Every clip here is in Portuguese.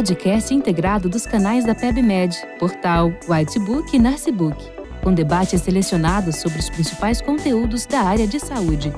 podcast integrado dos canais da PebMed, Portal, Whitebook e Narcebook, com debates selecionados sobre os principais conteúdos da área de saúde.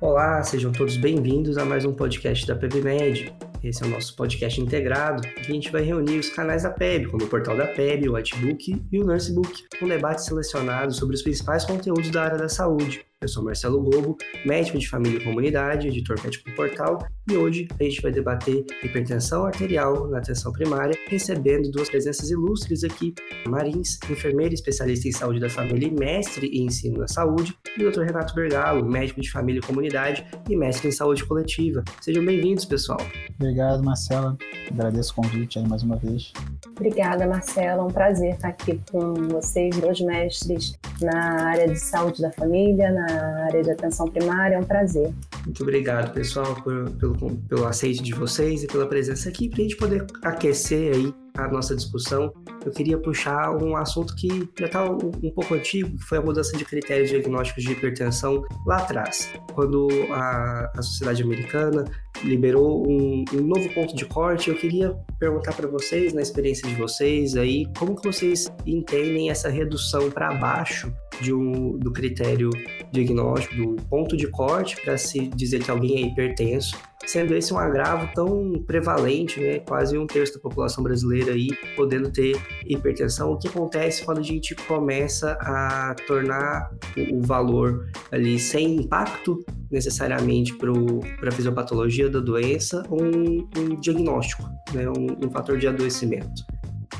Olá, sejam todos bem-vindos a mais um podcast da PebMed. Esse é o nosso podcast integrado, em que a gente vai reunir os canais da PEB, como o portal da PEB, o Whitebook e o Nursebook, com debates selecionados sobre os principais conteúdos da área da saúde. Eu sou Marcelo Globo, médico de família e comunidade, editor médico do portal, e hoje a gente vai debater hipertensão arterial na atenção primária, recebendo duas presenças ilustres aqui, Marins, enfermeira especialista em saúde da família e mestre em ensino na saúde, e o Dr. Renato Bergalo, médico de família e comunidade e mestre em saúde coletiva. Sejam bem-vindos, pessoal. Obrigado, Marcela. Agradeço o convite aí mais uma vez. Obrigada, Marcela. É um prazer estar aqui com vocês, dois mestres na área de saúde da família, na área de atenção primária. É um prazer. Muito obrigado, pessoal, por, pelo, pelo aceite de vocês e pela presença aqui, para a gente poder aquecer aí a nossa discussão, eu queria puxar um assunto que já está um, pouco antigo, que foi a mudança de critérios diagnósticos de hipertensão lá atrás, quando a, a sociedade americana liberou um, um, novo ponto de corte. Eu queria perguntar para vocês, na experiência de vocês aí, como que vocês entendem essa redução para baixo de um, do critério diagnóstico, do ponto de corte para se dizer que alguém é hipertenso sendo esse um agravo tão prevalente, né? Quase um terço da população brasileira aí podendo ter hipertensão. O que acontece quando a gente começa a tornar o, valor ali sem impacto necessariamente para a fisiopatologia da doença um, um diagnóstico, né? Um, um fator de adoecimento.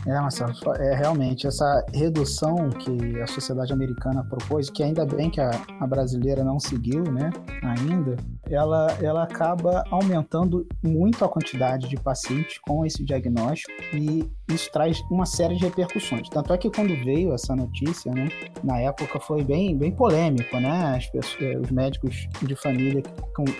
É, Marcelo, é realmente essa redução que a sociedade americana propôs, que ainda bem que a, a brasileira não seguiu, né, ainda, ela, ela acaba aumentando muito a quantidade de pacientes com esse diagnóstico e isso traz uma série de repercussões. Tanto é que quando veio essa notícia, né, na época foi bem, bem polêmico, né? As pessoas, eh, os médicos de família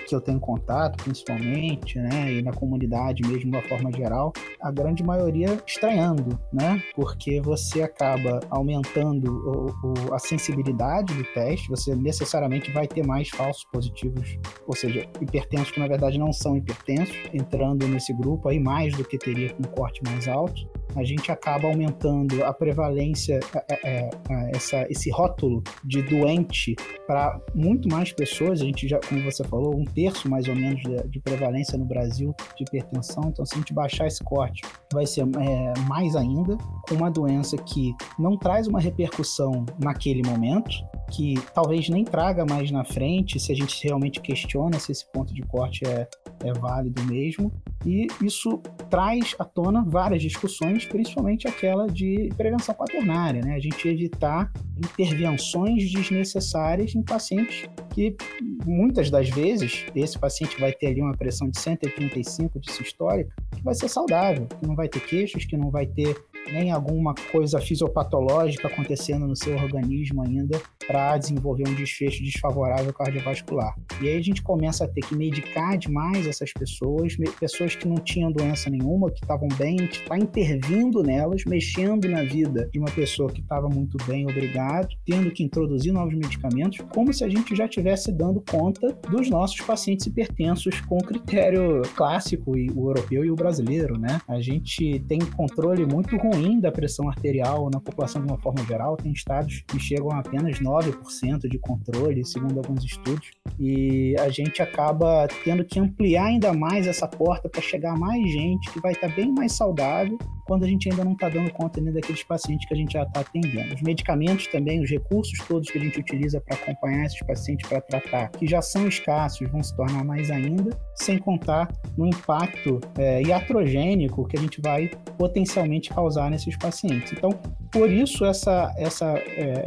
que, eu tenho contato, principalmente, né, e na comunidade mesmo, de uma forma geral, a grande maioria estranhando, né? Porque você acaba aumentando o, o, a sensibilidade do teste, você necessariamente vai ter mais falsos positivos, ou seja, hipertensos que na verdade não são hipertensos, entrando nesse grupo aí mais do que teria com um corte mais alto a gente acaba aumentando a prevalência, é, é, é, essa, esse rótulo de doente para muito mais pessoas. A gente já, como você falou, um terço mais ou menos de, de prevalência no Brasil de hipertensão. Então, se a gente baixar esse corte, vai ser é, mais ainda, uma doença que não traz uma repercussão naquele momento, que talvez nem traga mais na frente, se a gente realmente questiona se esse ponto de corte é, é válido mesmo. E isso traz à tona várias discussões, principalmente aquela de prevenção quaternária, né? A gente evitar intervenções desnecessárias em pacientes que muitas das vezes esse paciente vai ter ali uma pressão de 135 de sistólica, que vai ser saudável, que não vai ter queixos, que não vai ter nem alguma coisa fisiopatológica acontecendo no seu organismo ainda para desenvolver um desfecho desfavorável cardiovascular. E aí a gente começa a ter que medicar demais essas pessoas, pessoas que não tinham doença nenhuma, que estavam bem, a gente está intervindo nelas, mexendo na vida de uma pessoa que estava muito bem, obrigado, tendo que introduzir novos medicamentos, como se a gente já estivesse dando conta dos nossos pacientes hipertensos com critério clássico, o europeu e o brasileiro, né? A gente tem controle muito ruim ruim da pressão arterial na população de uma forma geral. Tem estados que chegam a apenas 9% de controle, segundo alguns estudos. E a gente acaba tendo que ampliar ainda mais essa porta para chegar a mais gente que vai estar bem mais saudável quando a gente ainda não está dando conta nem daqueles pacientes que a gente já está atendendo. Os medicamentos também, os recursos todos que a gente utiliza para acompanhar esses pacientes para tratar, que já são escassos, vão se tornar mais ainda, sem contar no impacto é, iatrogênico que a gente vai potencialmente causar nesses pacientes. Então, por isso essa, essa é,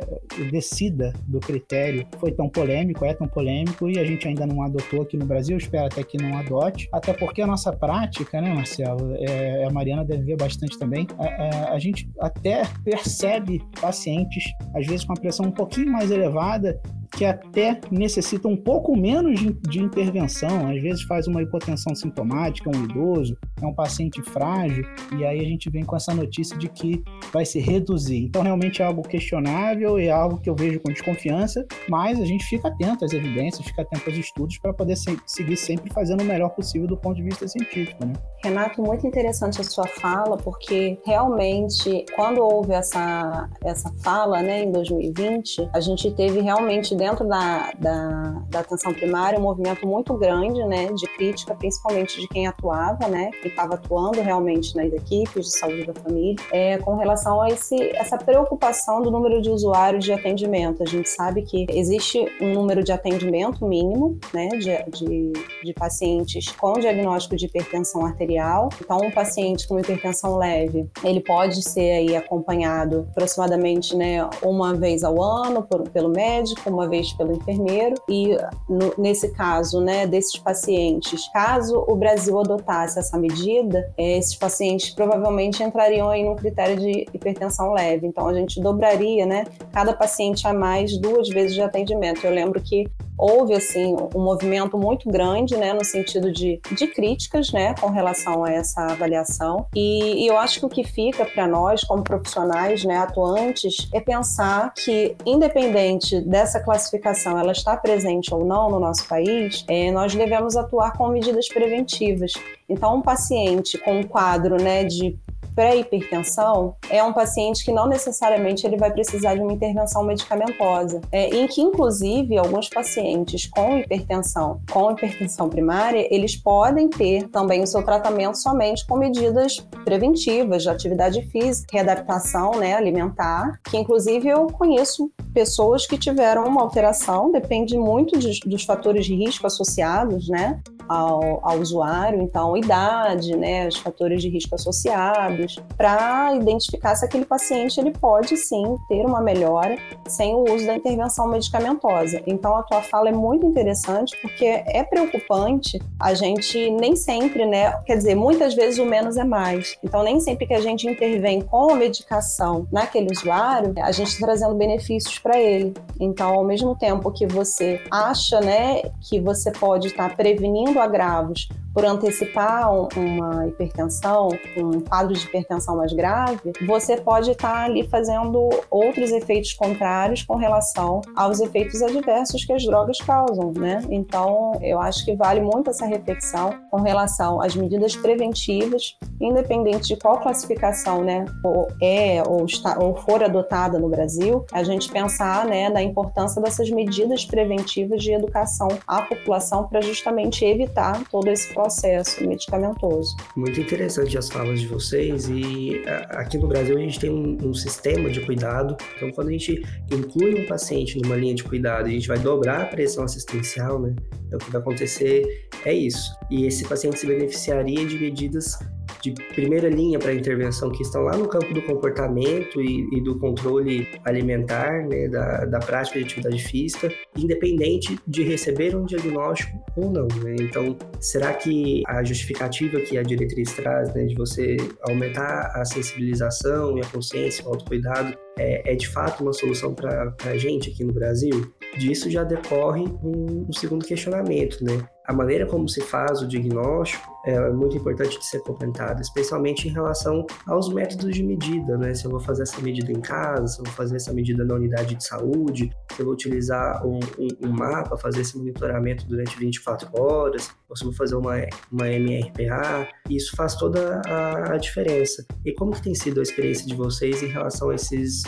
descida do critério foi tão polêmico, é tão polêmico e a gente ainda não adotou aqui no Brasil, espero até que não adote, até porque a nossa prática, né, Marcelo, é, a Mariana deve ver bastante também, a, a, a, gente até percebe pacientes, às vezes com a pressão um pouquinho mais elevada, que até necessita um pouco menos de, de intervenção, às vezes faz uma hipotensão sintomática, um idoso, é um paciente frágil, e aí a gente vem com essa notícia de que vai se reduzir. Então, realmente é algo questionável, é algo que eu vejo com desconfiança, mas a gente fica atento às evidências, fica atento aos estudos para poder se, seguir sempre fazendo o melhor possível do ponto de vista científico. Né? Renato, muito interessante a sua fala, porque realmente, quando houve essa, essa fala né, em 2020, a gente teve realmente dentro da, da, da atenção primária um movimento muito grande né, de crítica, principalmente de quem atuava, né, que estava atuando realmente nas equipes de saúde da família, é, com relação a esse, essa preocupação do número de usuários de atendimento. A gente sabe que existe um número de atendimento mínimo né, de, de, de pacientes com diagnóstico de hipertensão arterial. Então, um paciente com hipertensão leve, ele pode ser aí acompanhado aproximadamente né, uma vez ao ano por, pelo médico, uma vez pelo enfermeiro. E no, nesse caso, né, desses pacientes, caso o Brasil adotasse essa medida, é, esses pacientes provavelmente entrariam aí num critério de hipertensão leve. Então a gente dobraria, né, cada paciente a mais duas vezes de atendimento. Eu lembro que houve assim um movimento muito grande, né, no sentido de, de críticas, né, com relação a essa avaliação. E, e eu acho que o que fica para nós como profissionais, né, atuantes, é pensar que independente dessa classificação, ela está presente ou não no nosso país, é, nós devemos atuar com medidas preventivas. Então, um paciente com um quadro né, de pré-hipertensão é um paciente que não necessariamente ele vai precisar de uma intervenção medicamentosa, é, em que inclusive alguns pacientes com hipertensão, com hipertensão primária, eles podem ter também o seu tratamento somente com medidas preventivas de atividade física, readaptação né, alimentar, que inclusive eu conheço pessoas que tiveram uma alteração, depende muito de, dos fatores de risco associados, né? ao, ao usuário, então idade, né, os fatores de risco associados, para identificar se aquele paciente ele pode sim ter uma melhora sem o uso da intervenção medicamentosa. Então a tua fala é muito interessante porque é preocupante a gente nem sempre, né, quer dizer, muitas vezes o menos é mais. Então nem sempre que a gente intervém com a medicação naquele usuário, a gente está trazendo benefícios para ele. Então ao mesmo tempo que você acha, né, que você pode estar tá prevenindo agravos por antecipar uma hipertensão, um quadro de hipertensão mais grave, você pode estar ali fazendo outros efeitos contrários com relação aos efeitos adversos que as drogas causam, né? Então, eu acho que vale muito essa reflexão com relação às medidas preventivas, independente de qual classificação, né, ou é ou, está, ou for adotada no Brasil, a gente pensar, né, na importância dessas medidas preventivas de educação à população para justamente evitar todo esse processo medicamentoso. Muito interessante as falas de vocês e aqui no Brasil a gente tem um, um sistema de cuidado, então quando a gente inclui um paciente numa linha de cuidado, a gente vai dobrar a pressão assistencial, né? Então, o que vai acontecer é isso. E esse paciente se beneficiaria de medidas de primeira linha para intervenção que estão lá no campo do comportamento e, e do controle alimentar, né, da, da, prática de atividade física, independente de receber um diagnóstico ou não. Né? Então, será que a justificativa que a diretriz traz, né, de você aumentar a sensibilização e a consciência, o autocuidado, é, é de fato uma solução para a gente aqui no Brasil? Disso já decorre um, um segundo questionamento, né? a maneira como se faz o diagnóstico é muito importante de ser comentada, especialmente em relação aos métodos de medida, né? Se eu vou fazer essa medida em casa, se eu vou fazer essa medida na unidade de saúde, se eu vou utilizar um, um, um mapa, fazer esse monitoramento durante 24 horas, vou fazer uma, uma MRPA, isso faz toda a, a diferença. E como que tem sido a experiência de vocês em relação a esses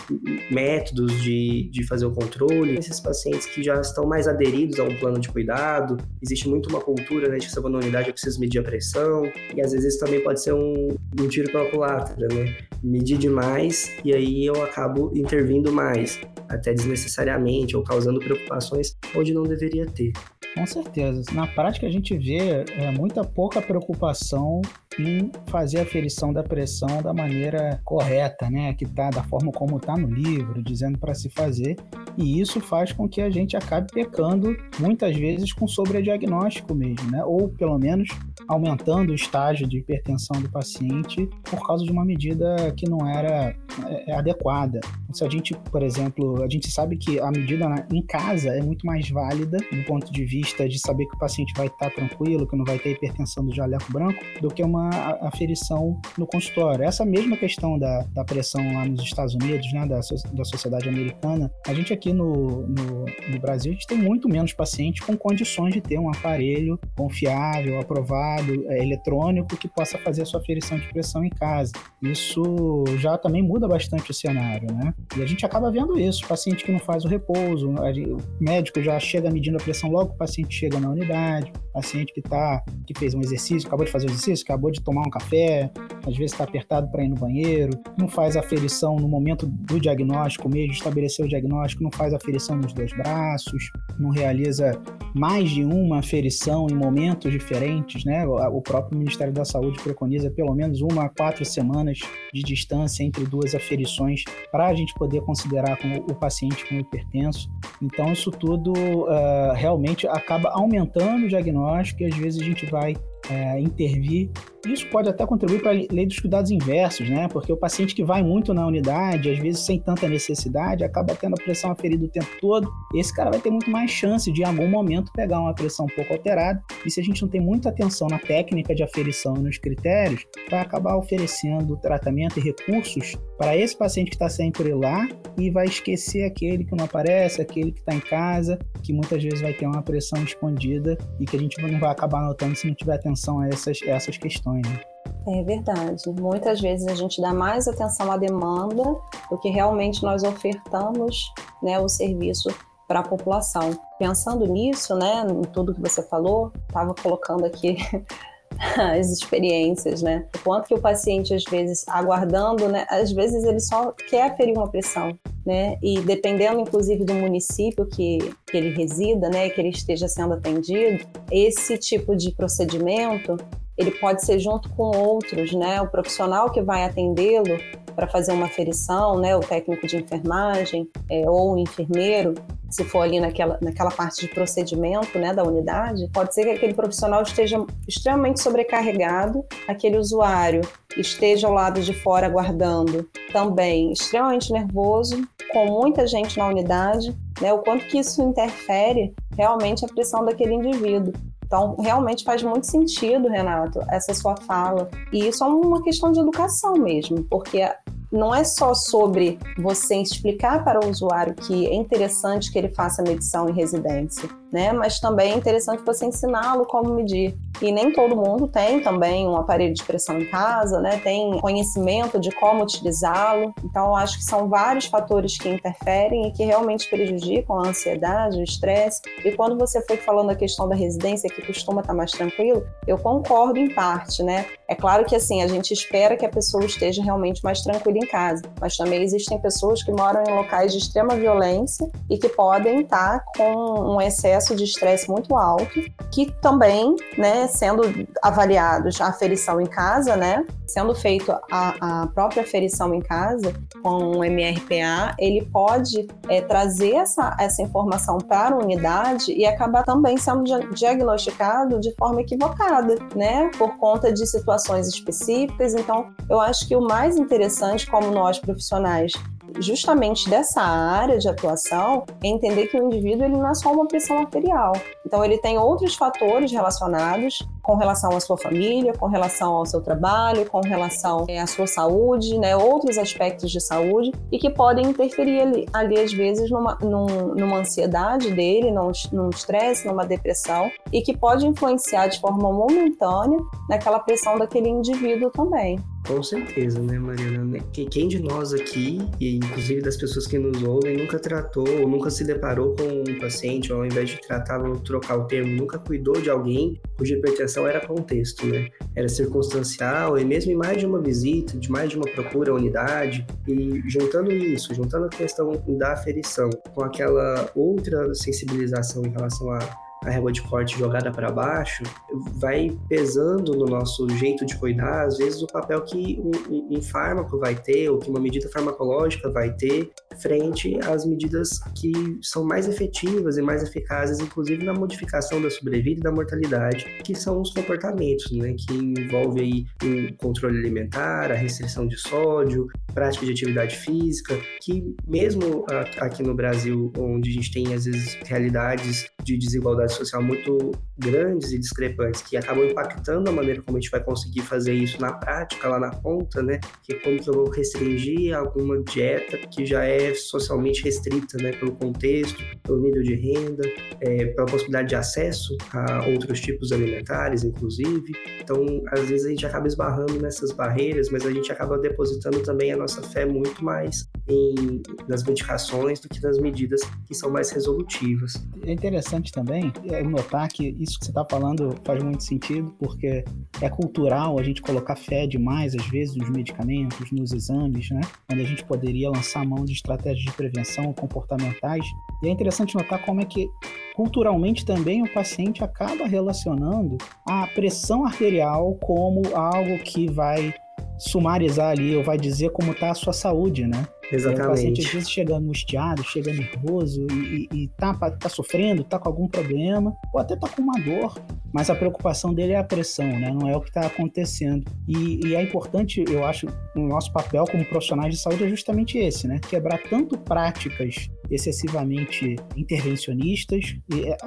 métodos de, de fazer o controle, esses pacientes que já estão mais aderidos a um plano de cuidado, existe muito uma cultura, né, de que se eu vou na unidade eu preciso medir a pressão, e às vezes isso também pode ser um, um tiro pela culatra, né? Medir demais e aí eu acabo intervindo mais, até desnecessariamente, ou causando preocupações onde não deveria ter. Com certeza. Na prática, a gente vê é, muita pouca preocupação em fazer a aferição da pressão da maneira correta, né? Que tá da forma como está no livro, dizendo para se fazer. E isso faz com que a gente acabe pecando muitas vezes com sobrediagnóstico mesmo, né? Ou pelo menos aumentando o estágio de hipertensão do paciente por causa de uma medida que não era é, é adequada. Se a gente, por exemplo, a gente sabe que a medida em casa é muito mais válida do ponto de vista de saber que o paciente vai estar tranquilo, que não vai ter hipertensão do jaleco branco, do que uma aferição no consultório. Essa mesma questão da, da pressão lá nos Estados Unidos, né, da, da sociedade americana, a gente no, no, no Brasil, a gente tem muito menos pacientes com condições de ter um aparelho confiável, aprovado, é, eletrônico, que possa fazer a sua aferição de pressão em casa. Isso já também muda bastante o cenário, né? E a gente acaba vendo isso, paciente que não faz o repouso, o médico já chega medindo a pressão logo o paciente chega na unidade, paciente que tá, que fez um exercício, acabou de fazer o exercício, acabou de tomar um café, às vezes está apertado para ir no banheiro, não faz aferição no momento do diagnóstico mesmo, estabeleceu o diagnóstico, não faz aferição nos dois braços, não realiza mais de uma aferição em momentos diferentes, né? O próprio Ministério da Saúde preconiza pelo menos uma a quatro semanas de distância entre duas aferições para a gente poder considerar o paciente como hipertenso. Então, isso tudo uh, realmente acaba aumentando o diagnóstico e às vezes a gente vai é, intervir. Isso pode até contribuir para a lei dos cuidados inversos, né? Porque o paciente que vai muito na unidade, às vezes sem tanta necessidade, acaba tendo a pressão aferida o tempo todo. Esse cara vai ter muito mais chance de, em algum momento, pegar uma pressão um pouco alterada. E se a gente não tem muita atenção na técnica de aferição e nos critérios, vai acabar oferecendo tratamento e recursos para esse paciente que está sempre lá e vai esquecer aquele que não aparece, aquele que está em casa, que muitas vezes vai ter uma pressão escondida e que a gente não vai acabar notando se não tiver atenção a essas, essas questões. É verdade. Muitas vezes a gente dá mais atenção à demanda do que realmente nós ofertamos né, o serviço para a população. Pensando nisso, né, em tudo que você falou, estava colocando aqui as experiências, né? O quanto que o paciente, às vezes, aguardando, né? Às vezes ele só quer aferir uma pressão, né? E dependendo, inclusive, do município que, que ele resida, né? Que ele esteja sendo atendido, esse tipo de procedimento, ele pode ser junto com outros, né? O profissional que vai atendê-lo para fazer uma aferição, né? O técnico de enfermagem é, ou o enfermeiro, se for ali naquela, naquela parte de procedimento né, da unidade, pode ser que aquele profissional esteja extremamente sobrecarregado, aquele usuário esteja ao lado de fora aguardando também extremamente nervoso, com muita gente na unidade, né, o quanto que isso interfere realmente a pressão daquele indivíduo. Então, realmente faz muito sentido, Renato, essa sua fala. E isso é uma questão de educação mesmo, porque não é só sobre você explicar para o usuário que é interessante que ele faça medição em residência, né? Mas também é interessante você ensiná-lo como medir. E nem todo mundo tem também um aparelho de pressão em casa, né? Tem conhecimento de como utilizá-lo. Então, acho que são vários fatores que interferem e que realmente prejudicam a ansiedade, o estresse. E quando você foi falando a questão da residência, que costuma estar mais tranquilo, eu concordo em parte, né? É claro que assim, a gente espera que a pessoa esteja realmente mais tranquila em casa, mas também existem pessoas que moram em locais de extrema violência e que podem estar com um excesso de estresse muito alto, que também, né, sendo avaliados a aferição em casa, né, sendo feito a, a própria aferição em casa com o MRPA, ele pode é, trazer essa, essa informação para a unidade e acabar também sendo diagnosticado de forma equivocada, né, por conta de situações específicas. Então, eu acho que o mais interessante, como nós profissionais justamente dessa área de atuação é entender que o indivíduo ele não é só uma pressão arterial. Então ele tem outros fatores relacionados com relação à sua família, com relação ao seu trabalho, com relação é, à sua saúde, né, outros aspectos de saúde e que podem interferir ali, ali às vezes numa, num, numa ansiedade dele, num, num estresse, numa depressão e que pode influenciar de forma momentânea naquela pressão daquele indivíduo também. Com certeza, né, Mariana? Né, quem de nós aqui, e inclusive das pessoas que nos ouvem, nunca tratou ou nunca se deparou com um paciente, ou ao invés de tratar, vamos trocar o termo, nunca cuidou de alguém cuja hipertensão era contexto, né? Era circunstancial, e mesmo em mais de uma visita, de mais de uma procura à unidade, e juntando isso, juntando a questão da aferição com aquela outra sensibilização em relação a a régua de corte jogada para baixo, vai pesando no nosso jeito de cuidar, às vezes, o papel que um, um, fármaco vai ter, ou que uma medida farmacológica vai ter, frente às medidas que são mais efetivas e mais eficazes, inclusive na modificação da sobrevida e da mortalidade, que são os comportamentos, né, que envolve aí o controle alimentar, a restrição de sódio, prática de atividade física, que mesmo aqui no Brasil, onde a gente tem às vezes realidades de desigualdade social muito grandes e discrepantes, que acabam impactando a maneira como a gente vai conseguir fazer isso na prática, lá na ponta, né? Que é como que eu vou restringir alguma dieta que já é socialmente restrita, né? Pelo contexto, pelo nível de renda, é, pela possibilidade de acesso a outros tipos alimentares, inclusive. Então, às vezes a gente acaba esbarrando nessas barreiras, mas a gente acaba depositando também a nossa fé muito mais em, nas medicações do que nas medidas que são mais resolutivas. É interessante também é, notar que isso que você está falando faz muito sentido, porque é cultural a gente colocar fé demais, às vezes, nos medicamentos, nos exames, né? Quando a gente poderia lançar mão de estratégias de prevenção comportamentais. E é interessante notar como é que culturalmente também o paciente acaba relacionando a pressão arterial como algo que vai sumarizar ali ou vai dizer como está a sua saúde, né? Exatamente. O paciente às vezes chega angustiado, chega nervoso e, e, e tá, tá sofrendo, tá com algum problema, ou até tá com uma dor, mas a preocupação dele é a pressão, né? Não é o que está acontecendo. E, e, é importante, eu acho, o nosso papel como profissionais de saúde é justamente esse, né? Quebrar tanto práticas excessivamente intervencionistas, e, é,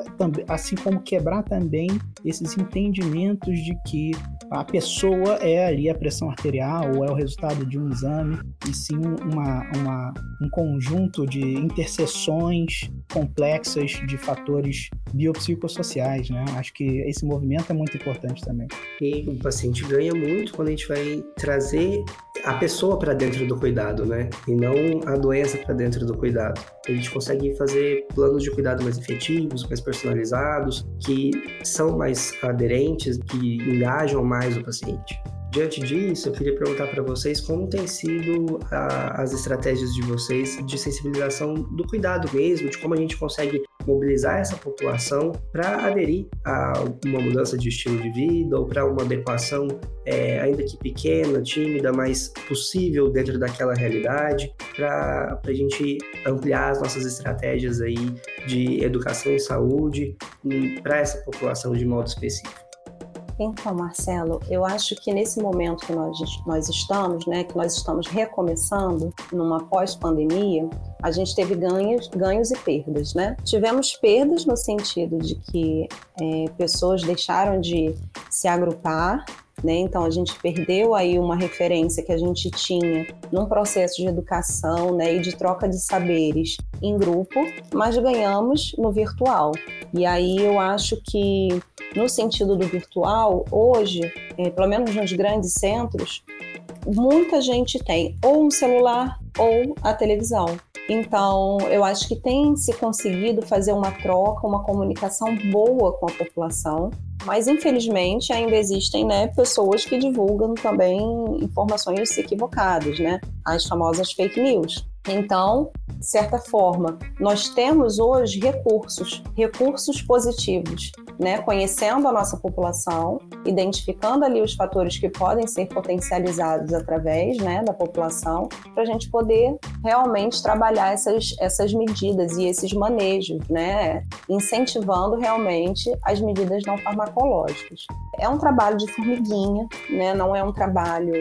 assim como quebrar também esses entendimentos de que a pessoa é ali a pressão arterial ou é o resultado de um exame, e sim uma, uma, um conjunto de interseções complexas de fatores biopsicossociais, né? Acho que esse movimento é muito importante também. E o paciente ganha muito quando a gente vai trazer a pessoa para dentro do cuidado, né? E não a doença para dentro do cuidado. A gente consegue fazer planos de cuidado mais efetivos, mais personalizados, que são mais aderentes, que engajam mais o paciente. Diante disso, eu queria perguntar para vocês como tem sido a, as estratégias de vocês de sensibilização do cuidado mesmo, de como a gente consegue mobilizar essa população para aderir a uma mudança de estilo de vida ou para uma adequação, é, ainda que pequena, tímida, mas possível dentro daquela realidade, para a gente ampliar as nossas estratégias aí de educação em saúde para essa população de modo específico. Então, Marcelo, eu acho que nesse momento que nós, nós estamos, né, que nós estamos recomeçando numa pós-pandemia, a gente teve ganhos, ganhos e perdas, né? Tivemos perdas no sentido de que é, pessoas deixaram de se agrupar né? Então a gente perdeu aí uma referência que a gente tinha num processo de educação né, e de troca de saberes em grupo, mas ganhamos no virtual. E aí eu acho que no sentido do virtual, hoje, é, pelo menos nos grandes centros, muita gente tem ou um celular ou a televisão. Então, eu acho que tem se conseguido fazer uma troca, uma comunicação boa com a população, mas infelizmente ainda existem né, pessoas que divulgam também informações equivocadas, né? As famosas fake news. Então, de certa forma, nós temos hoje recursos, recursos positivos, né? Conhecendo a nossa população, identificando ali os fatores que podem ser potencializados através, né, da população, para a gente poder realmente trabalhar essas, essas medidas e esses manejos, né? Incentivando realmente as medidas não farmacológicas. É um trabalho de formiguinha, né? Não é um trabalho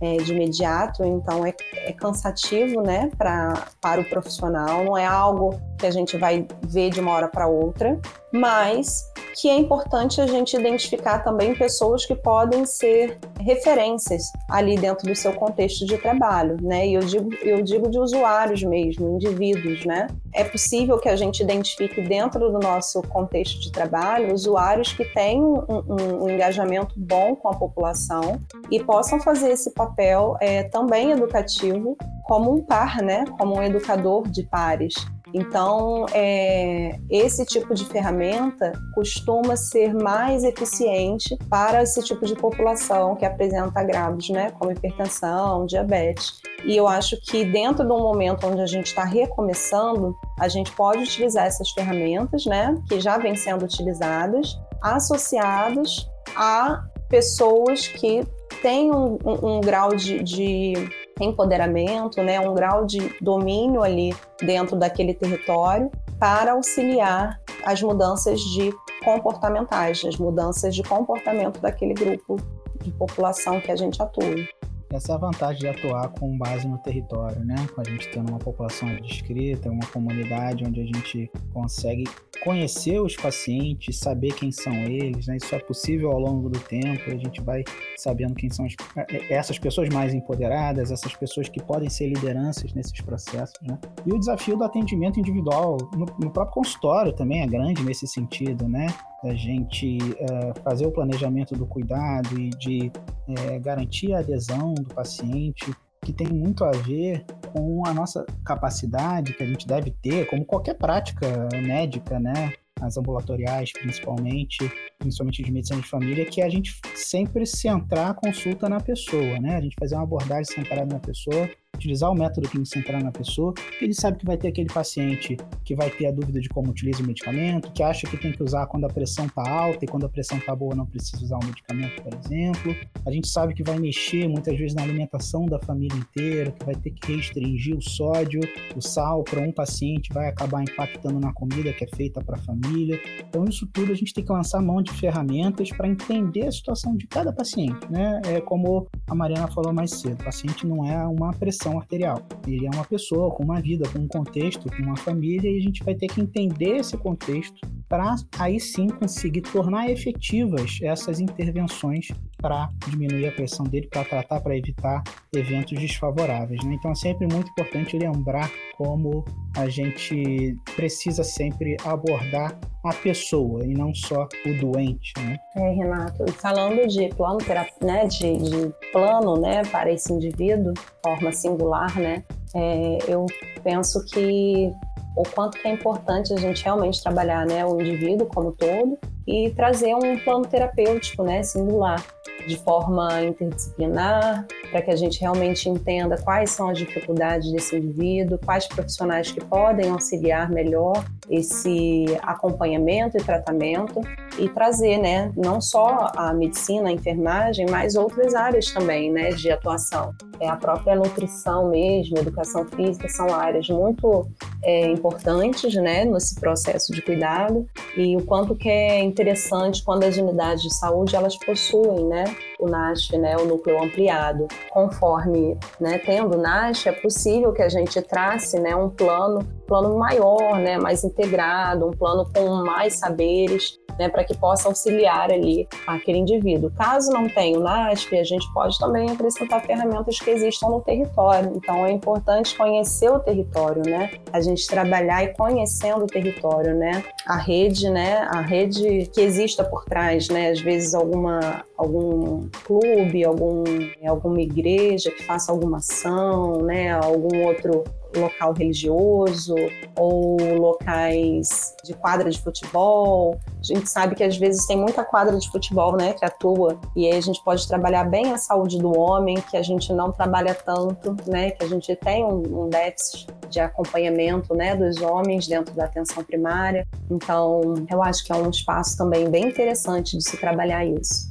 é, de imediato, então é, é cansativo, né, pra, para o profissional, não é algo que a gente vai ver de uma hora para outra, mas que é importante a gente identificar também pessoas que podem ser referências ali dentro do seu contexto de trabalho, né? E eu digo, eu digo de usuários mesmo, indivíduos, né? É possível que a gente identifique dentro do nosso contexto de trabalho usuários que têm um, um, um engajamento bom com a população e possam fazer esse papel é, também educativo como um par, né? Como um educador de pares. Então, é, esse tipo de ferramenta costuma ser mais eficiente para esse tipo de população que apresenta agravos, né, como hipertensão, diabetes. E eu acho que dentro de um momento onde a gente está recomeçando, a gente pode utilizar essas ferramentas, né, que já vêm sendo utilizadas, associadas a pessoas que têm um, um, um grau de, de empoderamento, né, um grau de domínio ali dentro daquele território para auxiliar as mudanças de comportamentais, as mudanças de comportamento daquele grupo de população que a gente atua. Essa é a vantagem de atuar com base no território, né? Com a gente tendo uma população descrita, uma comunidade onde a gente consegue conhecer os pacientes, saber quem são eles, né? Isso é possível ao longo do tempo, a gente vai sabendo quem são as, é, essas pessoas mais empoderadas, essas pessoas que podem ser lideranças nesses processos, né? E o desafio do atendimento individual no, no próprio consultório também é grande nesse sentido, né? A gente uh, fazer o planejamento do cuidado e de uh, garantir a adesão do paciente, que tem muito a ver com a nossa capacidade que a gente deve ter, como qualquer prática médica, né? As ambulatoriais, principalmente, principalmente de medicina de família, que é a gente sempre centrar a consulta na pessoa, né? A gente fazer uma abordagem centrada na pessoa utilizar o método clínico central na pessoa, ele sabe que vai ter aquele paciente que vai ter a dúvida de como utiliza o medicamento, que acha que tem que usar quando a pressão está alta e quando a pressão está boa não precisa usar o medicamento, por exemplo. A gente sabe que vai mexer muitas vezes na alimentação da família inteira, que vai ter que restringir o sódio, o sal para um paciente, vai acabar impactando na comida que é feita para a família. Então, isso tudo a gente tem que lançar mão de ferramentas para entender a situação de cada paciente, né? É como a Mariana falou mais cedo, o paciente não é uma pressão pressão arterial. Ele é uma pessoa com uma vida, com um contexto, com uma família, e a gente vai ter que entender esse contexto para aí sim conseguir tornar efetivas essas intervenções para diminuir a pressão dele, para tratar, para evitar eventos desfavoráveis. Né? Então é sempre muito importante lembrar como a gente precisa sempre abordar a pessoa e não só o doente. Né? É, Renato, falando de plano, né, de, de plano né, para esse indivíduo, forma singular, né, é, eu penso que o quanto que é importante a gente realmente trabalhar né, o indivíduo como todo e trazer um plano terapêutico né, singular de forma interdisciplinar, para que a gente realmente entenda quais são as dificuldades desse indivíduo, quais profissionais que podem auxiliar melhor esse acompanhamento e tratamento e trazer, né, não só a medicina, a enfermagem, mas outras áreas também, né, de atuação. É a própria nutrição mesmo, educação física são áreas muito é, importantes, né, nesse processo de cuidado e o quanto que é interessante quando as unidades de saúde elas possuem, né, o NASF, né, o núcleo ampliado. Conforme, né, tendo o NASF, é possível que a gente trace, né, um plano, plano maior, né, mais integrado, um plano com mais saberes né, para que possa auxiliar ali aquele indivíduo. Caso não tenha o NASP, a gente pode também acrescentar ferramentas que existam no território. Então é importante conhecer o território, né? A gente trabalhar e conhecendo o território, né? A rede, né? A rede que exista por trás, né? Às vezes alguma algum clube, algum alguma igreja que faça alguma ação, né? Algum outro local religioso ou locais de quadra de futebol. A gente sabe que às vezes tem muita quadra de futebol, né, que atua, e aí a gente pode trabalhar bem a saúde do homem, que a gente não trabalha tanto, né, que a gente tem um, um déficit de acompanhamento, né, dos homens dentro da atenção primária. Então, eu acho que é um espaço também bem interessante de se trabalhar isso.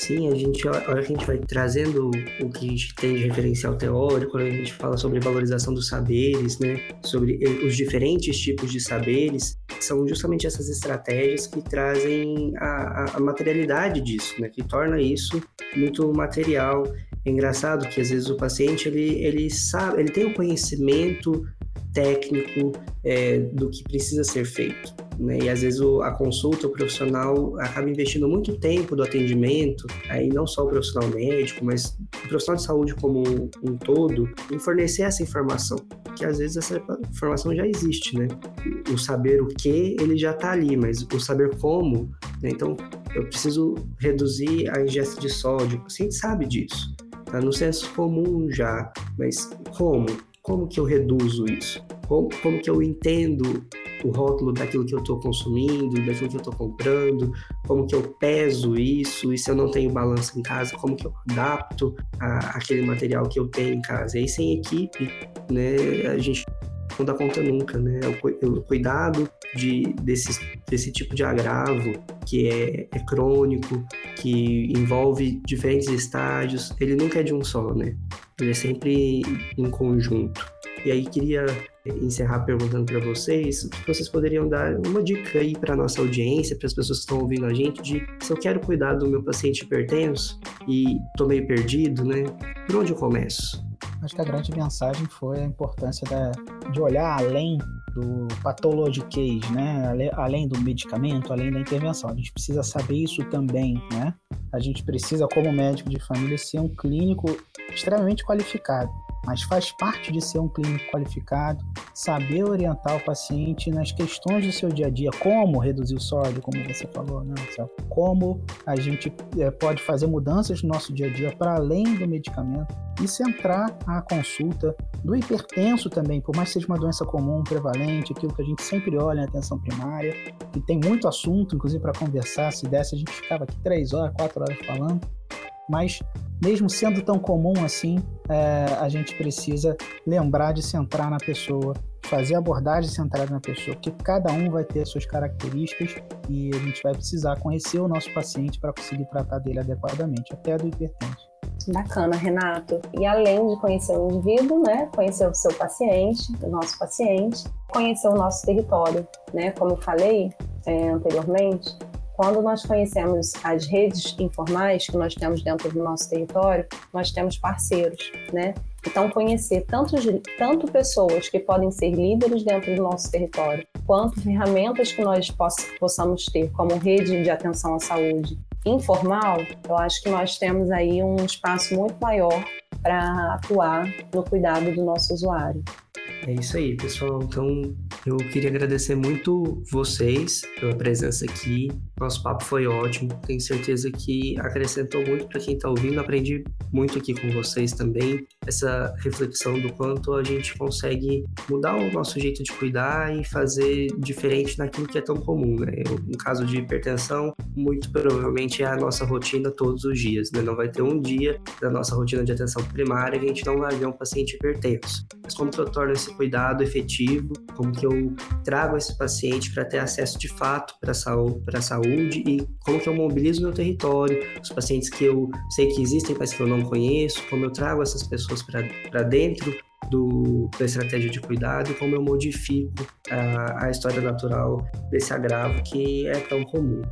Sim, a gente, a hora que a gente vai trazendo o que a gente tem de referencial teórico, a gente fala sobre valorização dos saberes, né, sobre os diferentes tipos de saberes, são justamente essas estratégias que trazem a, a materialidade disso, né, que torna isso muito material. É engraçado que às vezes o paciente ele, ele sabe, ele tem o conhecimento técnico é, do que precisa ser feito. Né? E às vezes o, a consulta, o profissional acaba investindo muito tempo do atendimento, aí não só o profissional médico, mas o profissional de saúde como um, um todo, em fornecer essa informação, que às vezes essa informação já existe, né? O saber o que, ele já está ali, mas o saber como, né? Então, eu preciso reduzir a ingesta de sódio, o paciente sabe disso, tá no senso comum já, mas como? Como que eu reduzo isso? Como, como que eu entendo o rótulo daquilo que eu estou consumindo, daquilo que eu estou comprando, como que eu peso isso, e se eu não tenho balança em casa, como que eu adapto a, aquele material que eu tenho em casa. E aí, sem equipe, né, a gente não dá conta nunca, né? O, o cuidado de, desse, desse tipo de agravo que é, é, crônico, que envolve diferentes estágios, ele nunca é de um só, né? Ele é sempre em conjunto. E aí queria encerrar perguntando para vocês vocês poderiam dar uma dica aí para nossa audiência, para as pessoas que estão ouvindo a gente, de se eu quero cuidar do meu paciente hipertenso e tô meio perdido, né? Por onde eu começo? Acho que a grande mensagem foi a importância da, de olhar além do pathology case, né? Além do medicamento, além da intervenção. A gente precisa saber isso também, né? A gente precisa, como médico de família, ser um clínico extremamente qualificado mas faz parte de ser um clínico qualificado, saber orientar o paciente nas questões do seu dia a dia, como reduzir o sódio, como você falou, né, Marcelo? Como a gente é, pode fazer mudanças no nosso dia a dia para além do medicamento e centrar a consulta do hipertenso também, por mais que seja uma doença comum, prevalente, aquilo que a gente sempre olha na atenção primária, e tem muito assunto, inclusive para conversar, se desse a gente ficava aqui três horas, quatro horas falando, mas mesmo sendo tão comum assim, é, a gente precisa lembrar de centrar na pessoa, fazer abordagem centrada na pessoa, porque cada um vai ter suas características e a gente vai precisar conhecer o nosso paciente para conseguir tratar dele adequadamente, até do hipertenso. Bacana, Renato. E além de conhecer o indivíduo, né, conhecer o seu paciente, o nosso paciente, conhecer o nosso território, né? Como eu falei é, anteriormente, quando nós conhecemos as redes informais que nós temos dentro do nosso território, nós temos parceiros, né? Então, conhecer tanto, tanto pessoas que podem ser líderes dentro do nosso território, quanto ferramentas que nós possamos ter, como rede de atenção à saúde informal, eu acho que nós temos aí um espaço muito maior para atuar no cuidado do nosso usuário. É isso aí, pessoal. Então, eu queria agradecer muito vocês pela presença aqui. Nosso papo foi ótimo. Tenho certeza que acrescentou muito para quem está ouvindo. Aprendi muito aqui com vocês também. Essa reflexão do quanto a gente consegue mudar o nosso jeito de cuidar e fazer diferente naquilo que é tão comum, né? No caso de hipertensão, muito provavelmente é a nossa rotina todos os dias, né? Não vai ter um dia da nossa rotina de atenção primária que a gente não vai ver um paciente hipertenso. Mas como que eu torno esse cuidado efetivo? Como que eu trago esse paciente para ter acesso de fato para a saúde e como que eu mobilizo meu território, os pacientes que eu sei que existem, mas que eu não conheço, como eu trago essas pessoas para dentro do, da estratégia de cuidado e como eu modifico a, a história natural desse agravo que é tão comum.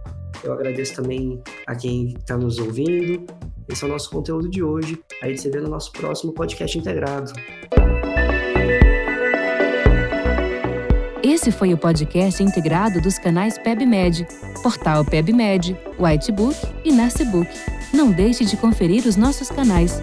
Eu agradeço também a quem está nos ouvindo. Esse é o nosso conteúdo de hoje. Aí você vê no nosso próximo podcast integrado. Esse foi o podcast integrado dos canais PebMed, Portal PebMed, Whitebook e Narcebook. Não deixe de conferir os nossos canais.